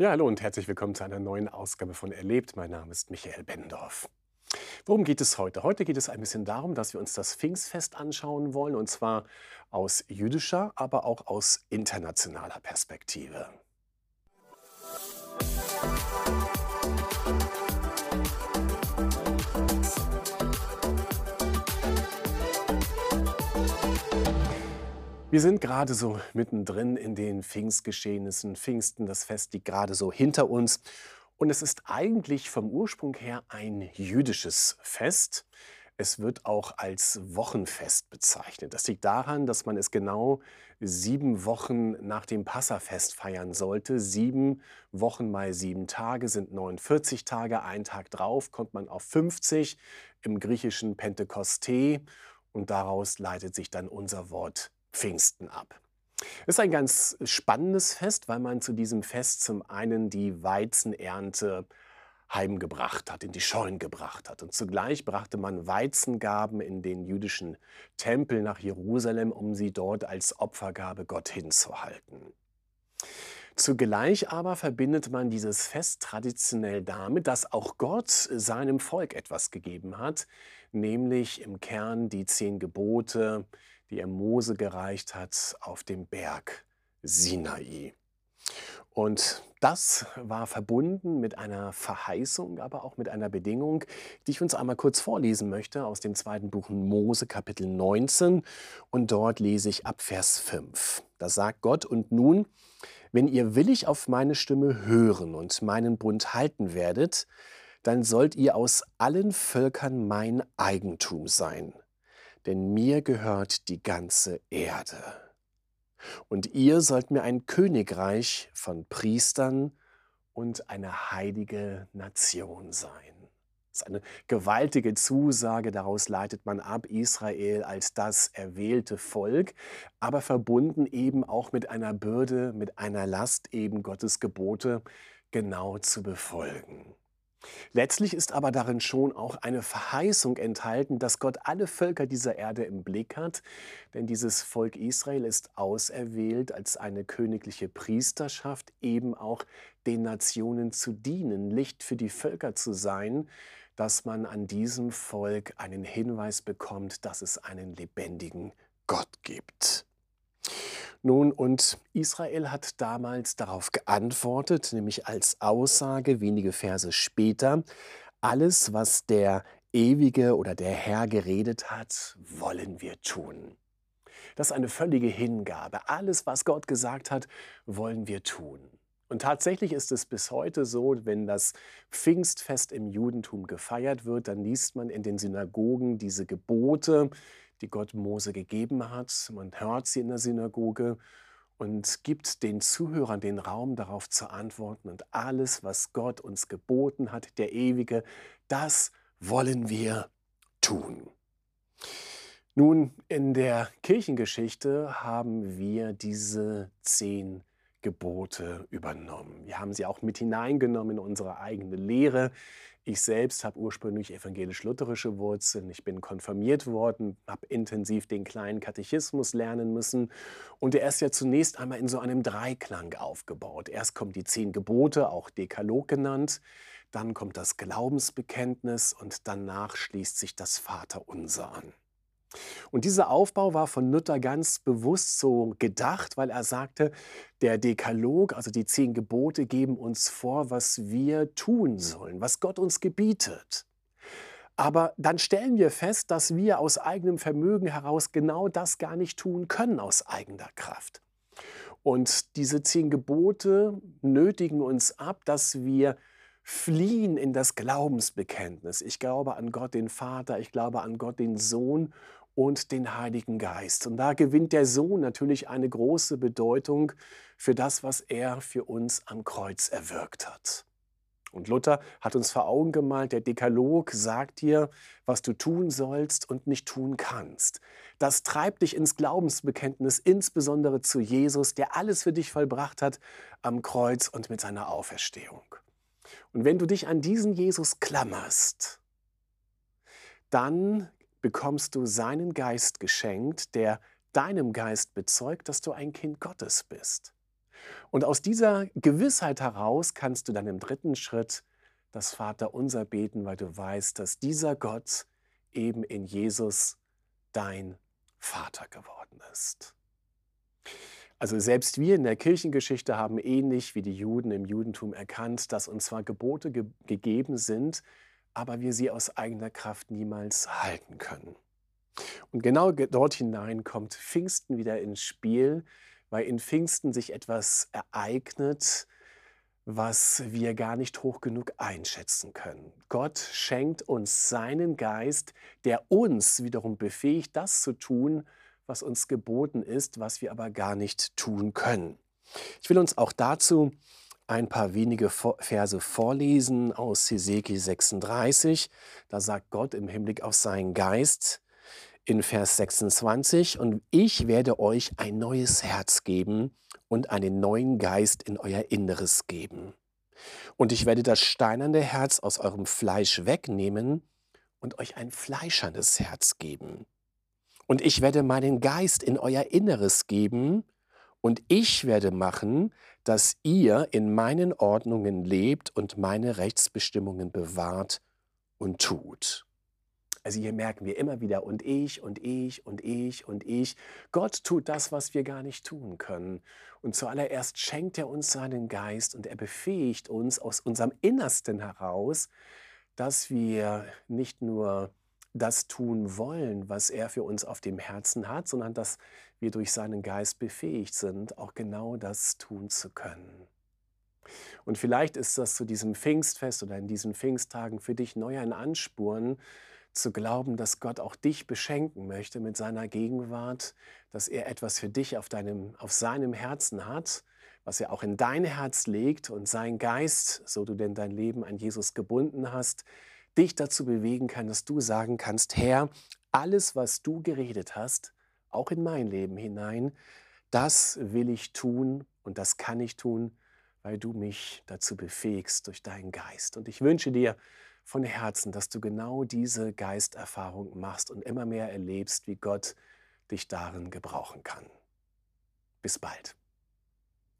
Ja, hallo und herzlich willkommen zu einer neuen Ausgabe von Erlebt. Mein Name ist Michael Bendorf. Worum geht es heute? Heute geht es ein bisschen darum, dass wir uns das Pfingstfest anschauen wollen, und zwar aus jüdischer, aber auch aus internationaler Perspektive. Wir sind gerade so mittendrin in den Pfingstgeschehnissen. Pfingsten, das Fest liegt gerade so hinter uns. Und es ist eigentlich vom Ursprung her ein jüdisches Fest. Es wird auch als Wochenfest bezeichnet. Das liegt daran, dass man es genau sieben Wochen nach dem Passafest feiern sollte. Sieben Wochen mal sieben Tage sind 49 Tage. Ein Tag drauf kommt man auf 50 im griechischen Pentekoste. Und daraus leitet sich dann unser Wort Pfingsten ab. Es ist ein ganz spannendes Fest, weil man zu diesem Fest zum einen die Weizenernte heimgebracht hat, in die Scheunen gebracht hat. Und zugleich brachte man Weizengaben in den jüdischen Tempel nach Jerusalem, um sie dort als Opfergabe Gott hinzuhalten. Zugleich aber verbindet man dieses Fest traditionell damit, dass auch Gott seinem Volk etwas gegeben hat, nämlich im Kern die zehn Gebote, die er Mose gereicht hat auf dem Berg Sinai. Und das war verbunden mit einer Verheißung, aber auch mit einer Bedingung, die ich uns einmal kurz vorlesen möchte aus dem zweiten Buch Mose Kapitel 19. Und dort lese ich ab Vers 5. Da sagt Gott, und nun, wenn ihr willig auf meine Stimme hören und meinen Bund halten werdet, dann sollt ihr aus allen Völkern mein Eigentum sein denn mir gehört die ganze Erde. Und ihr sollt mir ein Königreich von Priestern und eine heilige Nation sein. Das ist eine gewaltige Zusage, daraus leitet man ab, Israel als das erwählte Volk, aber verbunden eben auch mit einer Bürde, mit einer Last, eben Gottes Gebote genau zu befolgen. Letztlich ist aber darin schon auch eine Verheißung enthalten, dass Gott alle Völker dieser Erde im Blick hat, denn dieses Volk Israel ist auserwählt als eine königliche Priesterschaft, eben auch den Nationen zu dienen, Licht für die Völker zu sein, dass man an diesem Volk einen Hinweis bekommt, dass es einen lebendigen Gott gibt. Nun, und Israel hat damals darauf geantwortet, nämlich als Aussage wenige Verse später, alles, was der Ewige oder der Herr geredet hat, wollen wir tun. Das ist eine völlige Hingabe. Alles, was Gott gesagt hat, wollen wir tun. Und tatsächlich ist es bis heute so, wenn das Pfingstfest im Judentum gefeiert wird, dann liest man in den Synagogen diese Gebote, die Gott Mose gegeben hat. Man hört sie in der Synagoge und gibt den Zuhörern den Raum darauf zu antworten. Und alles, was Gott uns geboten hat, der Ewige, das wollen wir tun. Nun, in der Kirchengeschichte haben wir diese zehn Gebote übernommen. Wir haben sie auch mit hineingenommen in unsere eigene Lehre. Ich selbst habe ursprünglich evangelisch-lutherische Wurzeln. Ich bin konfirmiert worden, habe intensiv den kleinen Katechismus lernen müssen. Und er ist ja zunächst einmal in so einem Dreiklang aufgebaut. Erst kommen die zehn Gebote, auch Dekalog genannt. Dann kommt das Glaubensbekenntnis und danach schließt sich das Vaterunser an. Und dieser Aufbau war von Luther ganz bewusst so gedacht, weil er sagte, der Dekalog, also die zehn Gebote, geben uns vor, was wir tun sollen, was Gott uns gebietet. Aber dann stellen wir fest, dass wir aus eigenem Vermögen heraus genau das gar nicht tun können aus eigener Kraft. Und diese zehn Gebote nötigen uns ab, dass wir fliehen in das Glaubensbekenntnis. Ich glaube an Gott den Vater, ich glaube an Gott den Sohn und den Heiligen Geist. Und da gewinnt der Sohn natürlich eine große Bedeutung für das, was er für uns am Kreuz erwirkt hat. Und Luther hat uns vor Augen gemalt, der Dekalog sagt dir, was du tun sollst und nicht tun kannst. Das treibt dich ins Glaubensbekenntnis, insbesondere zu Jesus, der alles für dich vollbracht hat am Kreuz und mit seiner Auferstehung. Und wenn du dich an diesen Jesus klammerst, dann bekommst du seinen Geist geschenkt, der deinem Geist bezeugt, dass du ein Kind Gottes bist. Und aus dieser Gewissheit heraus kannst du dann im dritten Schritt das Vaterunser beten, weil du weißt, dass dieser Gott eben in Jesus dein Vater geworden ist. Also selbst wir in der Kirchengeschichte haben ähnlich wie die Juden im Judentum erkannt, dass uns zwar Gebote ge gegeben sind, aber wir sie aus eigener Kraft niemals halten können. Und genau dort hinein kommt Pfingsten wieder ins Spiel, weil in Pfingsten sich etwas ereignet, was wir gar nicht hoch genug einschätzen können. Gott schenkt uns seinen Geist, der uns wiederum befähigt, das zu tun, was uns geboten ist, was wir aber gar nicht tun können. Ich will uns auch dazu ein paar wenige Verse vorlesen aus Hesekiel 36. Da sagt Gott im Hinblick auf seinen Geist in Vers 26, und ich werde euch ein neues Herz geben und einen neuen Geist in euer Inneres geben. Und ich werde das steinerne Herz aus eurem Fleisch wegnehmen und euch ein fleischernes Herz geben. Und ich werde meinen Geist in euer Inneres geben und ich werde machen, dass ihr in meinen Ordnungen lebt und meine Rechtsbestimmungen bewahrt und tut. Also hier merken wir immer wieder, und ich, und ich, und ich, und ich. Gott tut das, was wir gar nicht tun können. Und zuallererst schenkt er uns seinen Geist und er befähigt uns aus unserem Innersten heraus, dass wir nicht nur das tun wollen, was er für uns auf dem Herzen hat, sondern dass wir durch seinen Geist befähigt sind, auch genau das tun zu können. Und vielleicht ist das zu diesem Pfingstfest oder in diesen Pfingsttagen für dich neu ein Ansporn, zu glauben, dass Gott auch dich beschenken möchte mit seiner Gegenwart, dass er etwas für dich auf, deinem, auf seinem Herzen hat, was er auch in dein Herz legt und sein Geist, so du denn dein Leben an Jesus gebunden hast, dich dazu bewegen kann, dass du sagen kannst, Herr, alles, was du geredet hast, auch in mein Leben hinein, das will ich tun und das kann ich tun, weil du mich dazu befähigst durch deinen Geist. Und ich wünsche dir von Herzen, dass du genau diese Geisterfahrung machst und immer mehr erlebst, wie Gott dich darin gebrauchen kann. Bis bald.